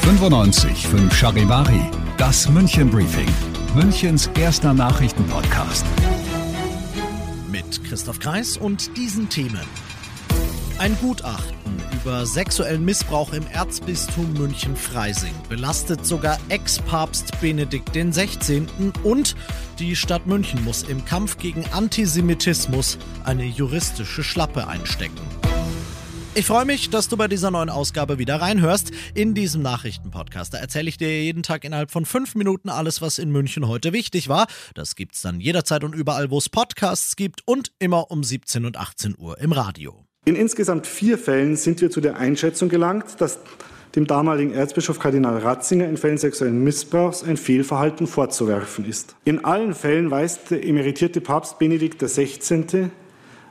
95 5 Charivari, das München Briefing, Münchens erster Nachrichtenpodcast. Mit Christoph Kreis und diesen Themen. Ein Gutachten über sexuellen Missbrauch im Erzbistum München-Freising belastet sogar Ex-Papst Benedikt XVI. und die Stadt München muss im Kampf gegen Antisemitismus eine juristische Schlappe einstecken. Ich freue mich, dass du bei dieser neuen Ausgabe wieder reinhörst. In diesem Nachrichtenpodcast, erzähle ich dir jeden Tag innerhalb von fünf Minuten alles, was in München heute wichtig war. Das gibt's dann jederzeit und überall, wo es Podcasts gibt und immer um 17 und 18 Uhr im Radio. In insgesamt vier Fällen sind wir zu der Einschätzung gelangt, dass dem damaligen Erzbischof Kardinal Ratzinger in Fällen sexuellen Missbrauchs ein Fehlverhalten vorzuwerfen ist. In allen Fällen weist der emeritierte Papst Benedikt XVI.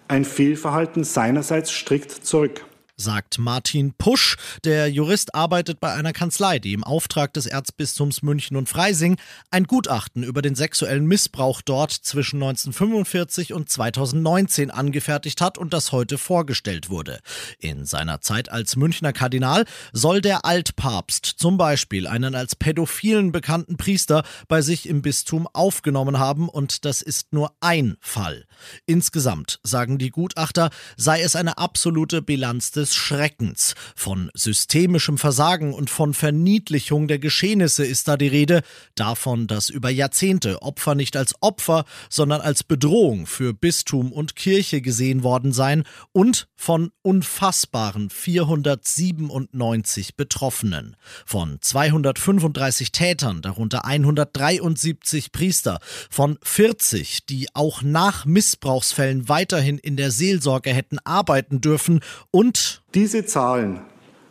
ein Fehlverhalten seinerseits strikt zurück sagt Martin Pusch. Der Jurist arbeitet bei einer Kanzlei, die im Auftrag des Erzbistums München und Freising ein Gutachten über den sexuellen Missbrauch dort zwischen 1945 und 2019 angefertigt hat und das heute vorgestellt wurde. In seiner Zeit als Münchner Kardinal soll der Altpapst zum Beispiel einen als pädophilen bekannten Priester bei sich im Bistum aufgenommen haben und das ist nur ein Fall. Insgesamt, sagen die Gutachter, sei es eine absolute Bilanz des des Schreckens. Von systemischem Versagen und von Verniedlichung der Geschehnisse ist da die Rede, davon, dass über Jahrzehnte Opfer nicht als Opfer, sondern als Bedrohung für Bistum und Kirche gesehen worden seien und von unfassbaren 497 Betroffenen. Von 235 Tätern, darunter 173 Priester, von 40, die auch nach Missbrauchsfällen weiterhin in der Seelsorge hätten arbeiten dürfen und diese Zahlen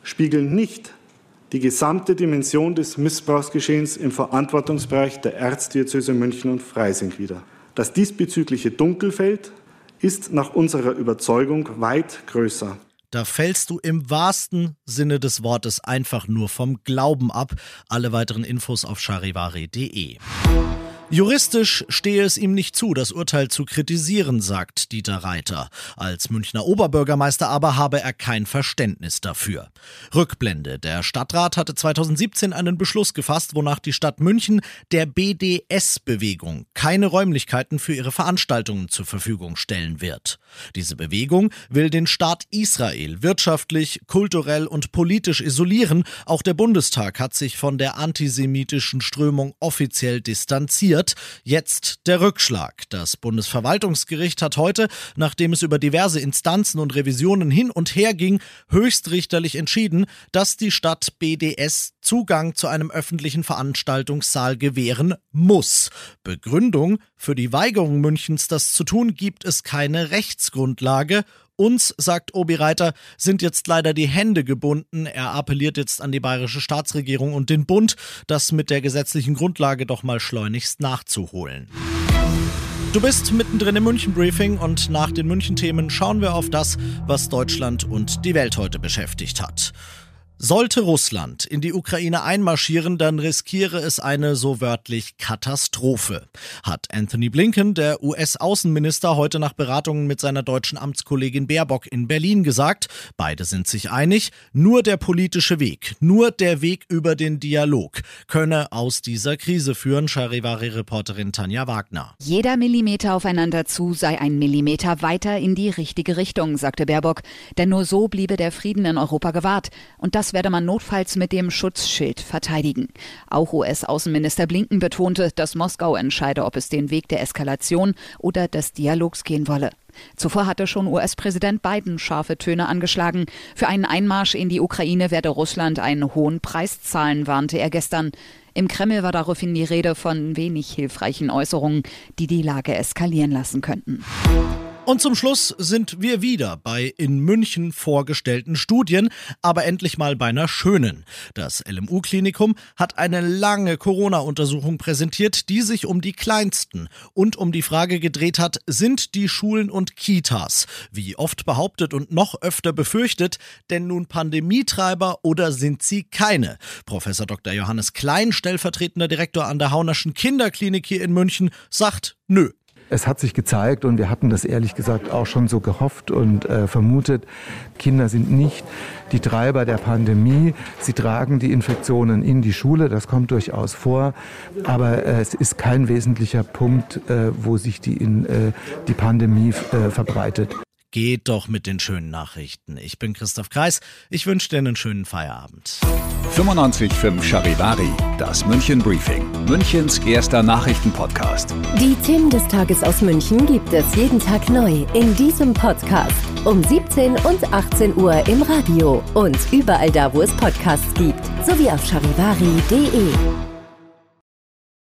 spiegeln nicht die gesamte Dimension des Missbrauchsgeschehens im Verantwortungsbereich der Erzdiözese München und Freising wider. Das diesbezügliche Dunkelfeld ist nach unserer Überzeugung weit größer. Da fällst du im wahrsten Sinne des Wortes einfach nur vom Glauben ab. Alle weiteren Infos auf charivari.de. Juristisch stehe es ihm nicht zu, das Urteil zu kritisieren, sagt Dieter Reiter. Als Münchner Oberbürgermeister aber habe er kein Verständnis dafür. Rückblende. Der Stadtrat hatte 2017 einen Beschluss gefasst, wonach die Stadt München der BDS-Bewegung keine Räumlichkeiten für ihre Veranstaltungen zur Verfügung stellen wird. Diese Bewegung will den Staat Israel wirtschaftlich, kulturell und politisch isolieren. Auch der Bundestag hat sich von der antisemitischen Strömung offiziell distanziert passiert. Jetzt der Rückschlag. Das Bundesverwaltungsgericht hat heute, nachdem es über diverse Instanzen und Revisionen hin und her ging, höchstrichterlich entschieden, dass die Stadt BDS Zugang zu einem öffentlichen Veranstaltungssaal gewähren muss. Begründung für die Weigerung Münchens, das zu tun, gibt es keine Rechtsgrundlage uns, sagt Obi Reiter, sind jetzt leider die Hände gebunden. Er appelliert jetzt an die bayerische Staatsregierung und den Bund, das mit der gesetzlichen Grundlage doch mal schleunigst nachzuholen. Du bist mittendrin im München-Briefing und nach den München-Themen schauen wir auf das, was Deutschland und die Welt heute beschäftigt hat. Sollte Russland in die Ukraine einmarschieren, dann riskiere es eine so wörtlich Katastrophe, hat Anthony Blinken, der US-Außenminister, heute nach Beratungen mit seiner deutschen Amtskollegin Baerbock in Berlin gesagt. Beide sind sich einig, nur der politische Weg, nur der Weg über den Dialog könne aus dieser Krise führen, Charivari-Reporterin Tanja Wagner. Jeder Millimeter aufeinander zu sei ein Millimeter weiter in die richtige Richtung, sagte Baerbock, denn nur so bliebe der Frieden in Europa gewahrt. Und das werde man notfalls mit dem Schutzschild verteidigen. Auch US-Außenminister Blinken betonte, dass Moskau entscheide, ob es den Weg der Eskalation oder des Dialogs gehen wolle. Zuvor hatte schon US-Präsident Biden scharfe Töne angeschlagen. Für einen Einmarsch in die Ukraine werde Russland einen hohen Preis zahlen, warnte er gestern. Im Kreml war daraufhin die Rede von wenig hilfreichen Äußerungen, die die Lage eskalieren lassen könnten. Und zum Schluss sind wir wieder bei in München vorgestellten Studien, aber endlich mal bei einer schönen. Das LMU-Klinikum hat eine lange Corona-Untersuchung präsentiert, die sich um die kleinsten und um die Frage gedreht hat, sind die Schulen und Kitas, wie oft behauptet und noch öfter befürchtet, denn nun Pandemietreiber oder sind sie keine? Professor Dr. Johannes Klein, stellvertretender Direktor an der Haunerschen Kinderklinik hier in München, sagt, nö, Es hat sich gezeigt und wir hatten das ehrlich gesagt auch schon so gehofft und äh, vermutet, Kinder sind nicht die Treiber der Pandemie. Sie tragen die Infektionen in die Schule, das kommt durchaus vor, aber äh, es ist kein wesentlicher Punkt, äh, wo sich die, in, äh, die Pandemie äh, verbreitet. Geht doch mit den schönen Nachrichten. Ich bin Christoph Kreis. Ich wünsche dir einen schönen Feierabend. 95.5 Charivari, das München Briefing, Münchens erster Nachrichtenpodcast. Die Themen des Tages aus München gibt es jeden Tag neu in diesem Podcast. Um 17 und 18 Uhr im Radio und überall da, wo es Podcasts gibt. Sowie auf charivari.de.